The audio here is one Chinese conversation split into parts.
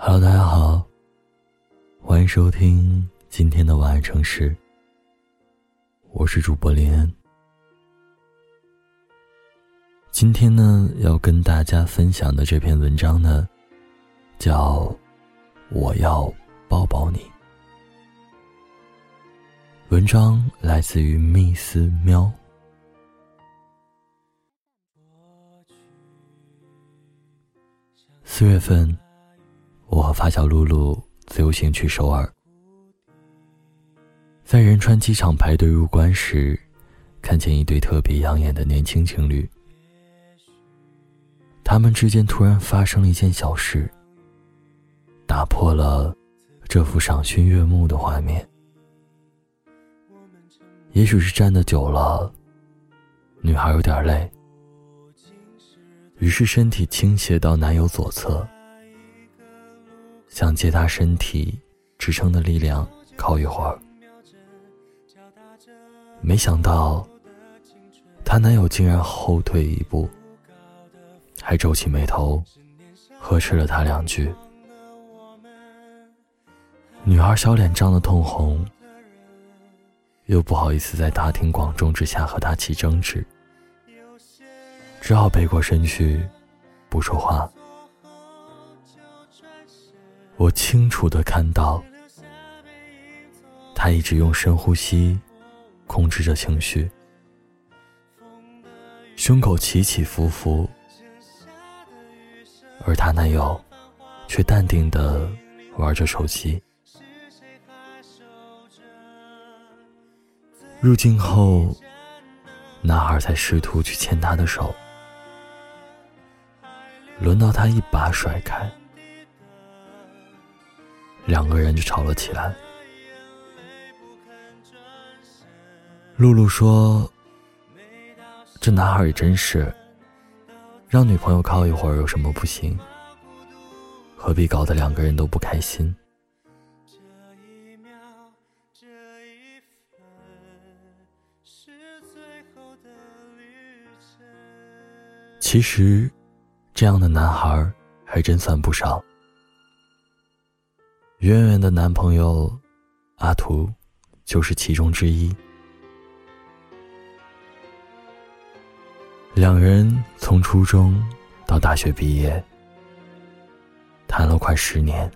Hello，大家好，欢迎收听今天的晚安城市。我是主播林恩。今天呢，要跟大家分享的这篇文章呢，叫《我要抱抱你》。文章来自于密斯喵。四月份。我和发小露露自由行去首尔，在仁川机场排队入关时，看见一对特别养眼的年轻情侣。他们之间突然发生了一件小事，打破了这幅赏心悦目的画面。也许是站的久了，女孩有点累，于是身体倾斜到男友左侧。想借她身体支撑的力量靠一会儿，没想到她男友竟然后退一步，还皱起眉头，呵斥了她两句。女孩小脸涨得通红，又不好意思在大庭广众之下和他起争执，只好背过身去，不说话。我清楚的看到，他一直用深呼吸控制着情绪，胸口起起伏伏，而她男友却淡定的玩着手机。入境后，男孩才试图去牵她的手，轮到他一把甩开。两个人就吵了起来。露露说：“这男孩也真是，让女朋友靠一会儿有什么不行？何必搞得两个人都不开心？”其实，这样的男孩还真算不少。圆圆的男朋友阿图就是其中之一。两人从初中到大学毕业，谈了快十年，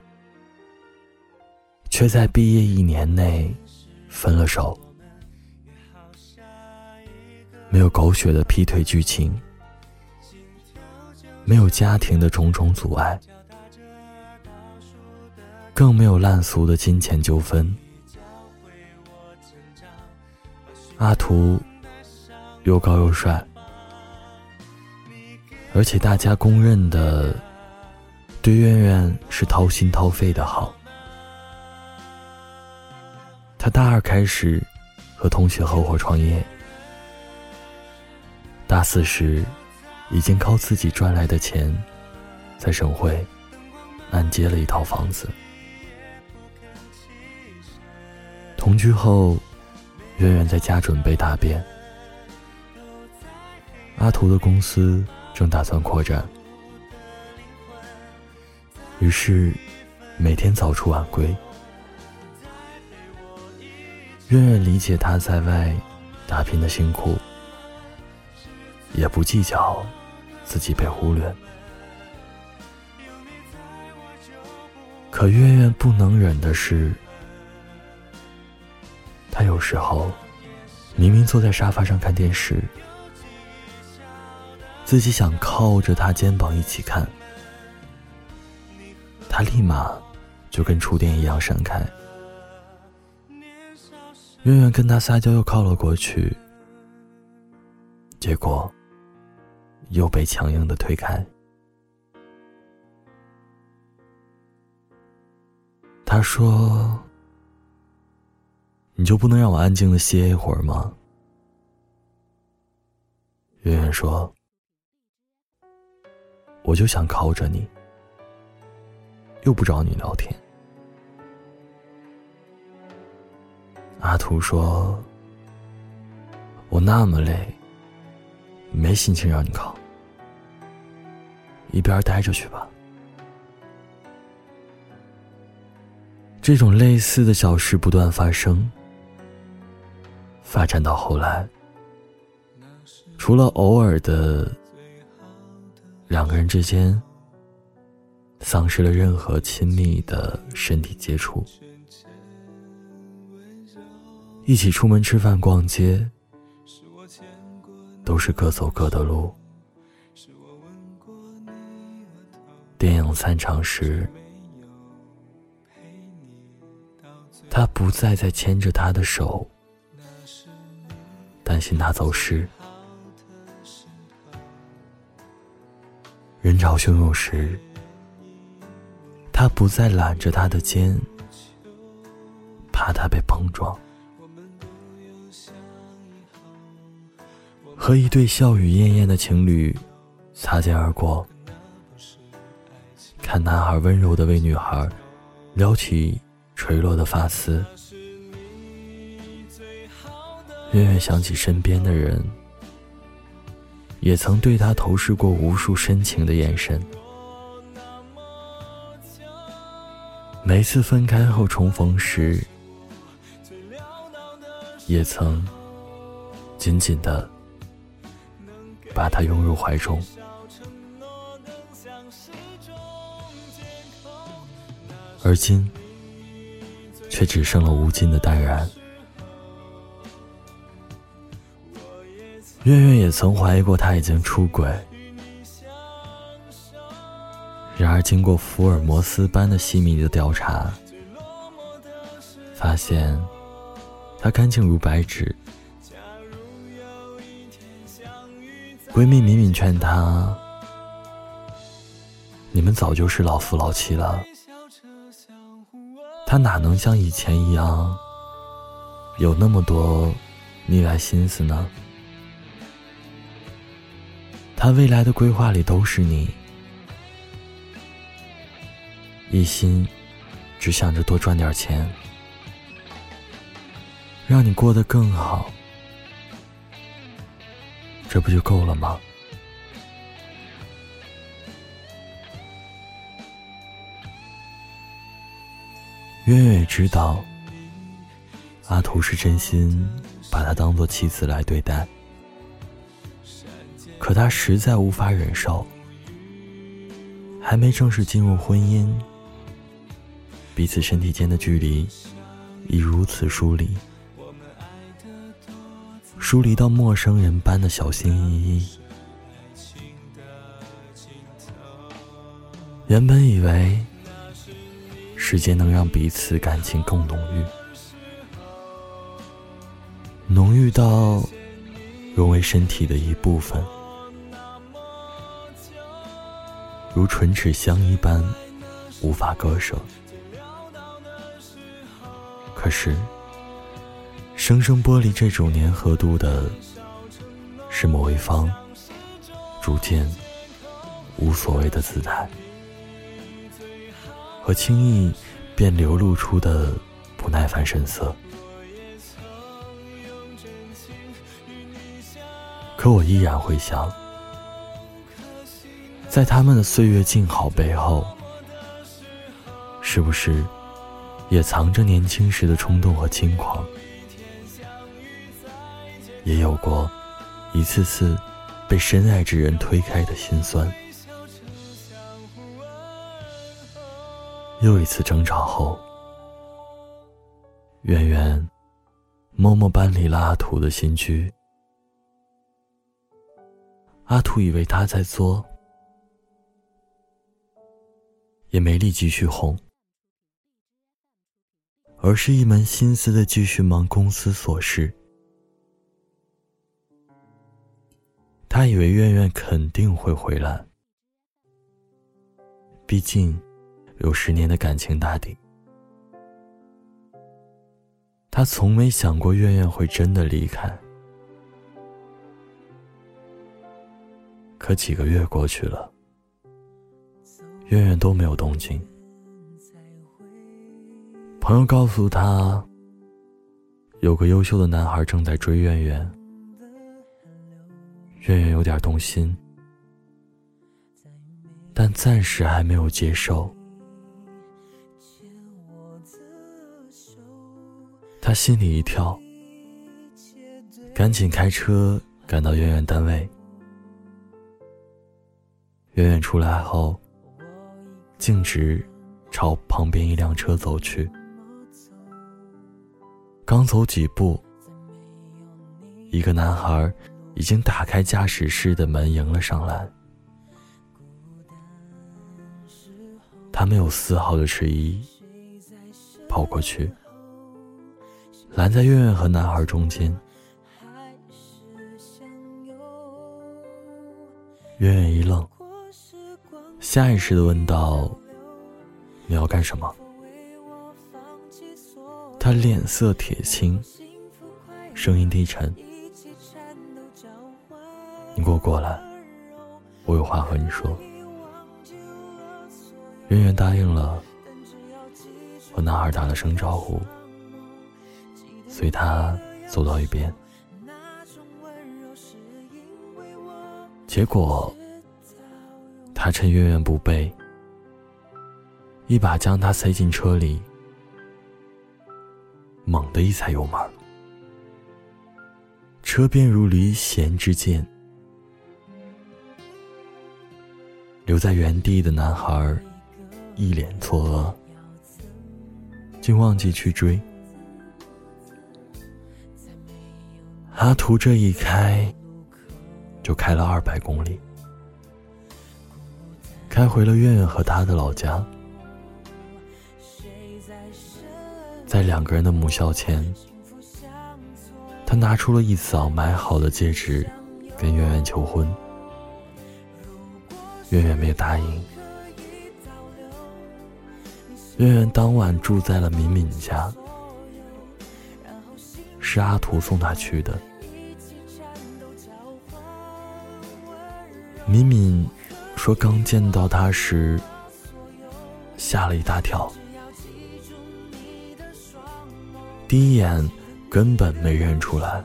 却在毕业一年内分了手。没有狗血的劈腿剧情，没有家庭的种种阻碍。更没有烂俗的金钱纠纷。阿图又高又帅，而且大家公认的对苑苑是掏心掏肺的好。他大二开始和同学合伙创业，大四时已经靠自己赚来的钱，在省会按揭了一套房子。同居后，圆圆在家准备大便。阿图的公司正打算扩展，于是每天早出晚归。圆圆理解他在外打拼的辛苦，也不计较自己被忽略。可圆圆不能忍的是。时候明明坐在沙发上看电视，自己想靠着他肩膀一起看，他立马就跟触电一样闪开。远远跟他撒娇又靠了过去，结果又被强硬的推开。他说。你就不能让我安静的歇一会儿吗？圆圆说：“我就想靠着你，又不找你聊天。”阿图说：“我那么累，没心情让你靠，一边待着去吧。”这种类似的小事不断发生，发展到后来，除了偶尔的两个人之间丧失了任何亲密的身体接触，一起出门吃饭、逛街，都是各走各的路。电影散场时。他不再再牵着她的手，担心他走失。人潮汹涌时，他不再揽着她的肩，怕她被碰撞。和一对笑语晏晏的情侣擦肩而过，看男孩温柔的为女孩撩起。垂落的发丝，远远想起身边的人，也曾对他投射过无数深情的眼神。每次分开后重逢时，也曾紧紧的把他拥入怀中，而今。却只剩了无尽的淡然。月月也曾怀疑过他已经出轨，然而经过福尔摩斯般的细密的调查，发现他干净如白纸。闺蜜敏敏劝他：“你们早就是老夫老妻了。”他哪能像以前一样有那么多腻歪心思呢？他未来的规划里都是你，一心只想着多赚点钱，让你过得更好，这不就够了吗？月月也知道，阿图是真心把她当做妻子来对待，可他实在无法忍受，还没正式进入婚姻，彼此身体间的距离已如此疏离，疏离到陌生人般的小心翼翼。原本以为。时间能让彼此感情更浓郁，浓郁到融为身体的一部分，如唇齿相依般无法割舍。可是，生生剥离这种粘合度的，是某一方逐渐无所谓的姿态。和轻易便流露出的不耐烦神色，可我依然会想，在他们的岁月静好背后，是不是也藏着年轻时的冲动和轻狂？也有过一次次被深爱之人推开的心酸。又一次争吵后，圆圆默默搬离了阿土的新居。阿土以为他在作，也没力继续哄，而是一门心思的继续忙公司琐事。他以为圆圆肯定会回来，毕竟。有十年的感情打底，他从没想过苑苑会真的离开。可几个月过去了，月月都没有动静。朋友告诉他，有个优秀的男孩正在追月月，月月有点动心，但暂时还没有接受。他心里一跳，赶紧开车赶到圆圆单位。圆圆出来后，径直朝旁边一辆车走去。刚走几步，一个男孩已经打开驾驶室的门迎了上来。他没有丝毫的迟疑，跑过去，拦在月月和男孩中间。月月一愣，下意识的问道：“你要干什么？”他脸色铁青，声音低沉：“你给我过来，我有话和你说。”圆圆答应了，和男孩打了声招呼，随他走到一边。结果，他趁月圆不备，一把将她塞进车里，猛地一踩油门，车便如离弦之箭，留在原地的男孩。一脸错愕，竟忘记去追。阿图这一开，就开了二百公里，开回了月月和他的老家。在两个人的母校前，他拿出了一早买好的戒指，跟圆圆求婚。圆圆没有答应。圆圆当晚住在了敏敏家，是阿图送她去的。敏敏说，刚见到他时吓了一大跳，第一眼根本没认出来。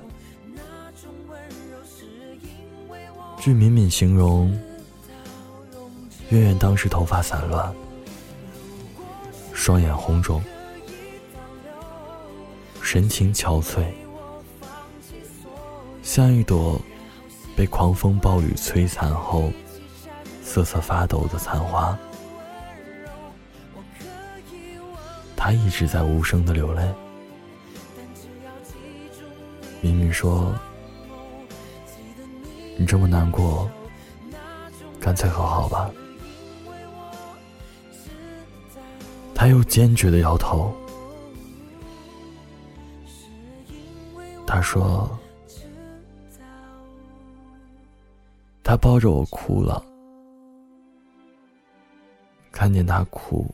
据敏敏形容，月月当时头发散乱。双眼红肿，神情憔悴，像一朵被狂风暴雨摧残后瑟瑟发抖的残花。他一直在无声的流泪。明明说：“你这么难过，干脆和好吧。”他又坚决的摇头。他说：“他抱着我哭了，看见他哭，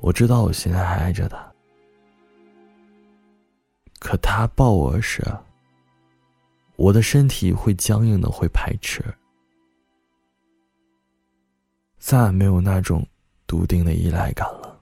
我知道我现在还爱着他。可他抱我时，我的身体会僵硬的，会排斥，再也没有那种。”笃定的依赖感了。